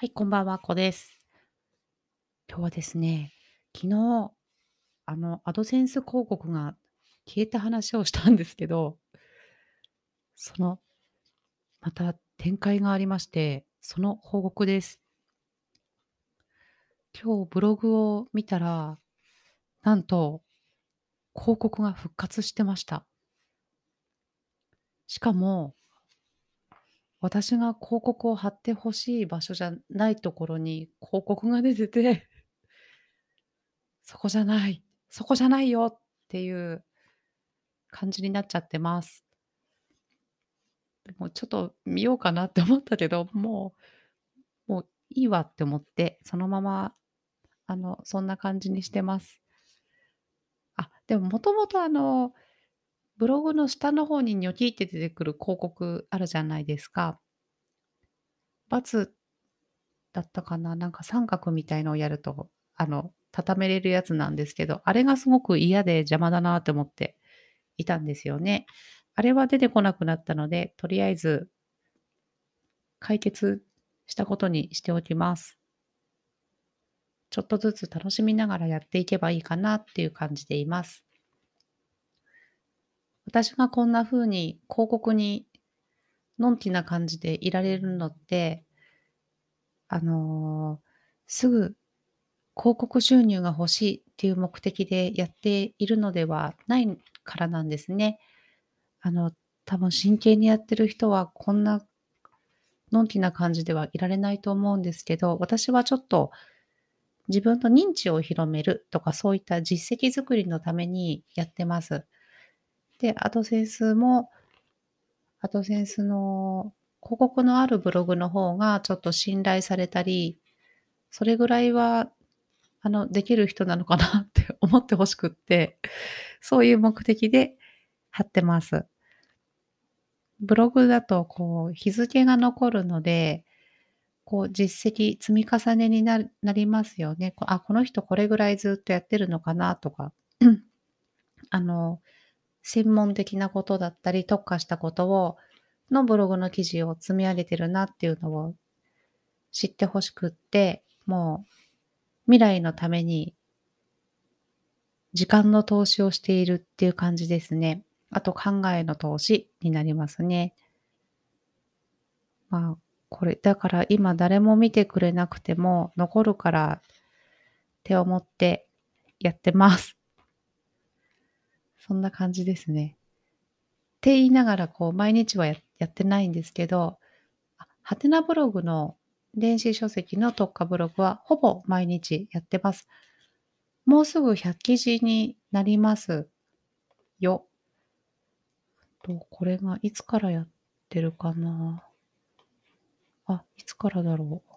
はい、こんばんは、こです。今日はですね、昨日、あの、アドセンス広告が消えた話をしたんですけど、その、また展開がありまして、その報告です。今日ブログを見たら、なんと広告が復活してました。しかも、私が広告を貼ってほしい場所じゃないところに広告が出てて、そこじゃない、そこじゃないよっていう感じになっちゃってます。でもちょっと見ようかなって思ったけど、もうもういいわって思って、そのまま、あの、そんな感じにしてます。あ、でももともとあの、ブログの下の方にニョキって出てくる広告あるじゃないですか。×だったかな、なんか三角みたいのをやると、あの、畳めれるやつなんですけど、あれがすごく嫌で邪魔だなって思っていたんですよね。あれは出てこなくなったので、とりあえず解決したことにしておきます。ちょっとずつ楽しみながらやっていけばいいかなっていう感じでいます。私がこんな風に広告にのんきな感じでいられるのって、あの、すぐ広告収入が欲しいっていう目的でやっているのではないからなんですね。あの、多分真剣にやってる人はこんなのんきな感じではいられないと思うんですけど、私はちょっと自分の認知を広めるとかそういった実績作りのためにやってます。で、アドセンスも、アドセンスの広告のあるブログの方がちょっと信頼されたり、それぐらいは、あの、できる人なのかなって 思ってほしくって、そういう目的で貼ってます。ブログだと、こう、日付が残るので、こう、実績積み重ねになりますよね。あ、この人これぐらいずっとやってるのかなとか、あの、専門的なことだったり、特化したことを、のブログの記事を積み上げてるなっていうのを知ってほしくって、もう未来のために時間の投資をしているっていう感じですね。あと考えの投資になりますね。まあ、これ、だから今誰も見てくれなくても残るからって思ってやってます。そんな感じですね。って言いながら、こう、毎日はやってないんですけど、はてなブログの電子書籍の特化ブログはほぼ毎日やってます。もうすぐ100記事になりますよ。と、これがいつからやってるかな。あ、いつからだろう。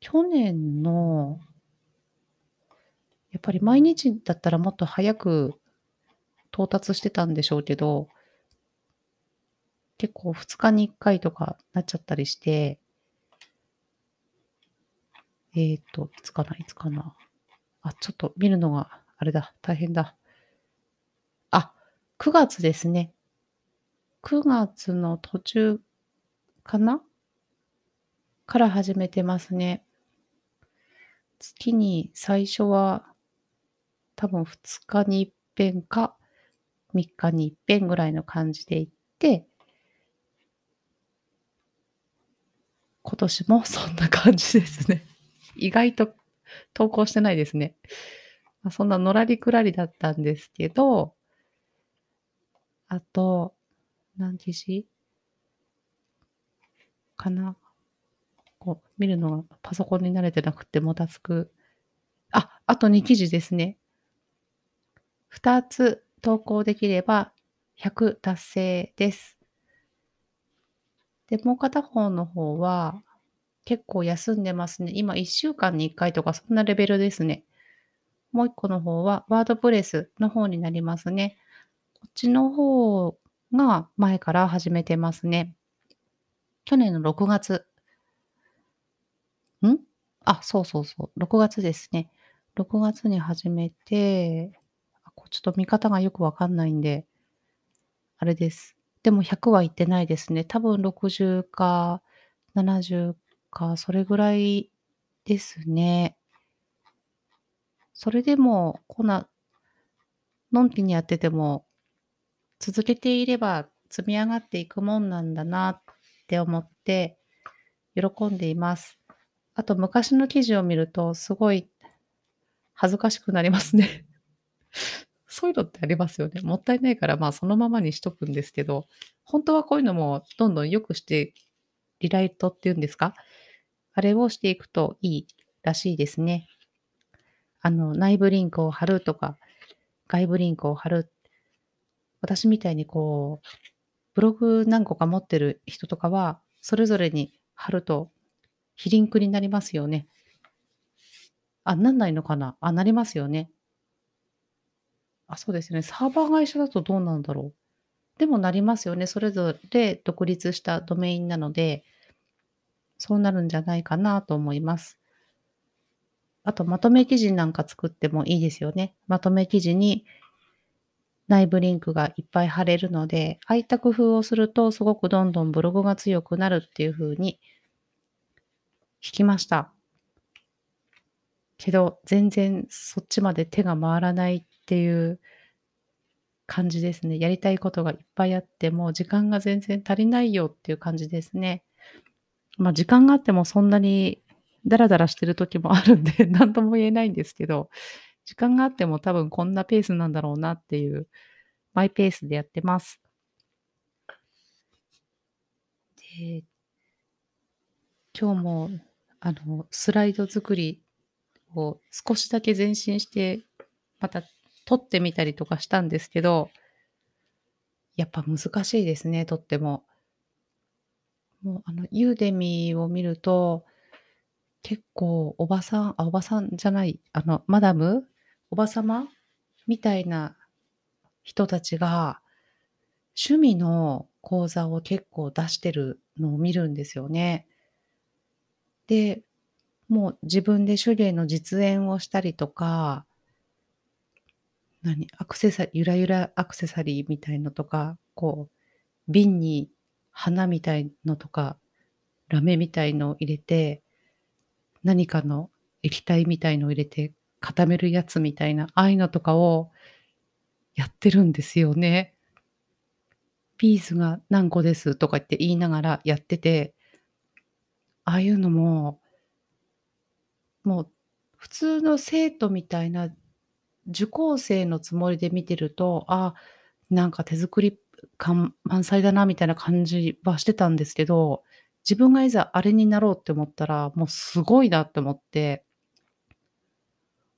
去年のやっぱり毎日だったらもっと早く到達してたんでしょうけど、結構2日に1回とかなっちゃったりして、えっ、と、いつかな、いつかな。あ、ちょっと見るのが、あれだ、大変だ。あ、9月ですね。9月の途中かな？から始めてますね。月に最初は多分2日に一遍か3日に一遍ぐらいの感じで行って、今年もそんな感じですね。意外と投稿してないですね。そんなのらりくらりだったんですけど、あと、何記事かな？こう、見るのがパソコンに慣れてなくてもたつく。あ、あと2記事ですね。2つ投稿できれば100達成です。で、もう片方の方は結構休んでますね。今1週間に1回とかそんなレベルですね。もう1個の方はワードプレスの方になりますね。こっちの方が前から始めてますね。去年の6月。ん？あ、そうそうそう。6月ですね。6月に始めて、ちょっと見方がよくわかんないんで、あれです。でも100はいってないですね。多分60か70か、それぐらいですね。それでも、こんな、のんきにやってても、続けていれば積み上がっていくもんなんだなって思って喜んでいます。あと昔の記事を見るとすごい恥ずかしくなりますね。そういうのってありますよね。もったいないからまあそのままにしとくんですけど、本当はこういうのもどんどん良くしてリライトっていうんですか？あれをしていくといいらしいですね。あの、内部リンクを貼るとか、外部リンクを貼る。私みたいにこう、ブログ何個か持ってる人とかは、それぞれに貼ると、非リンクになりますよね。あ、なんないのかな？あ、なりますよね。あ、そうですね。サーバー会社だとどうなんだろう。でもなりますよね。それぞれ独立したドメインなので、そうなるんじゃないかなと思います。あと、まとめ記事なんか作ってもいいですよね。まとめ記事に内部リンクがいっぱい貼れるので、ああいった工夫をすると、すごくどんどんブログが強くなるっていう風に聞きました。けど、全然そっちまで手が回らないっっていう感じですね。やりたいことがいっぱいあっても、時間が全然足りないよっていう感じですね。まあ、時間があってもそんなにダラダラしてる時もあるんで、何とも言えないんですけど、時間があっても多分こんなペースなんだろうなっていう、マイペースでやってます。で、今日も、あの、スライド作りを少しだけ前進して、また撮ってみたりとかしたんですけど、やっぱ難しいですね、とっても。もう、あの、ユーデミーを見ると、結構おばさんあ、おばさんじゃない、あの、マダムおばさまみたいな人たちが、趣味の講座を結構出してるのを見るんですよね。で、もう自分で手芸の実演をしたりとか、何？アクセサリー、ゆらゆらアクセサリーみたいのとか、こう、瓶に花みたいのとか、ラメみたいのを入れて、何かの液体みたいのを入れて固めるやつみたいな、ああいうのとかをやってるんですよね。ピースが何個ですとかって言いながらやってて、ああいうのも、もう普通の生徒みたいな受講生のつもりで見てると、あ、なんか手作り感満載だなみたいな感じはしてたんですけど、自分がいざあれになろうって思ったら、もうすごいなって思って、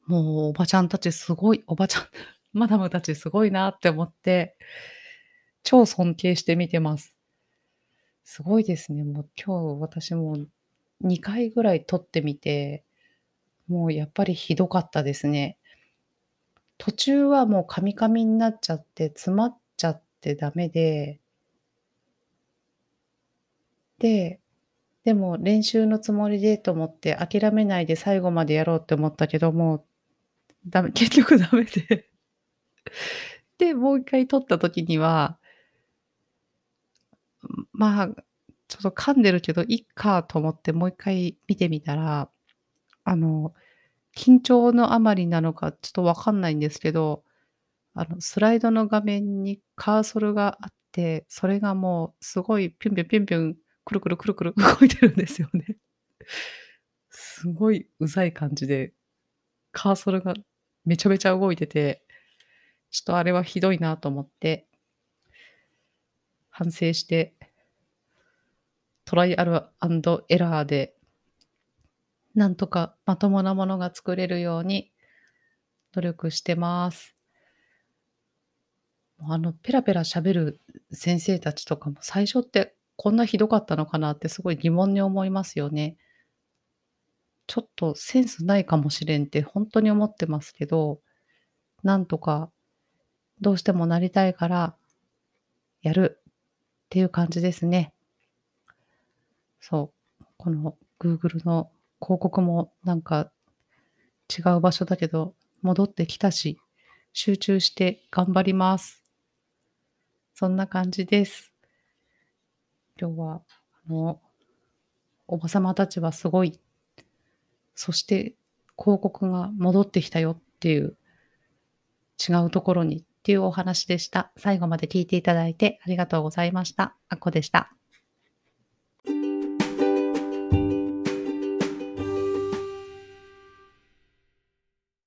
もうおばちゃんたちすごい、おばちゃん、マダムたちすごいなって思って、超尊敬して見てます。すごいですね。もう今日私も2回ぐらい撮ってみて、もうやっぱりひどかったですね。途中はもうカミカミになっちゃって、詰まっちゃってダメで、で、でも練習のつもりでと思って諦めないで最後までやろうって思ったけども、ダメ、結局ダメで。で、もう一回撮った時には、まあ、ちょっと噛んでるけど、いっかと思ってもう一回見てみたら、あの、緊張のあまりなのかちょっとわかんないんですけど、あの、スライドの画面にカーソルがあって、それがもうすごいピュンピュンピュンピュンくるくるくるくる動いてるんですよね。すごいうざい感じで、カーソルがめちゃめちゃ動いてて、ちょっとあれはひどいなと思って、反省して、トライアルエラーで、なんとかまともなものが作れるように努力してます。あの、ペラペラ喋る先生たちとかも最初ってこんなひどかったのかなってすごい疑問に思いますよね。ちょっとセンスないかもしれんって本当に思ってますけど、なんとかどうしてもなりたいからやるっていう感じですね。そう。この Google の広告もなんか違う場所だけど戻ってきたし、集中して頑張ります。そんな感じです。今日は、あの、おばさまたちはすごい。そして広告が戻ってきたよっていう違うところにっていうお話でした。最後まで聞いていただいてありがとうございました。あっこでした。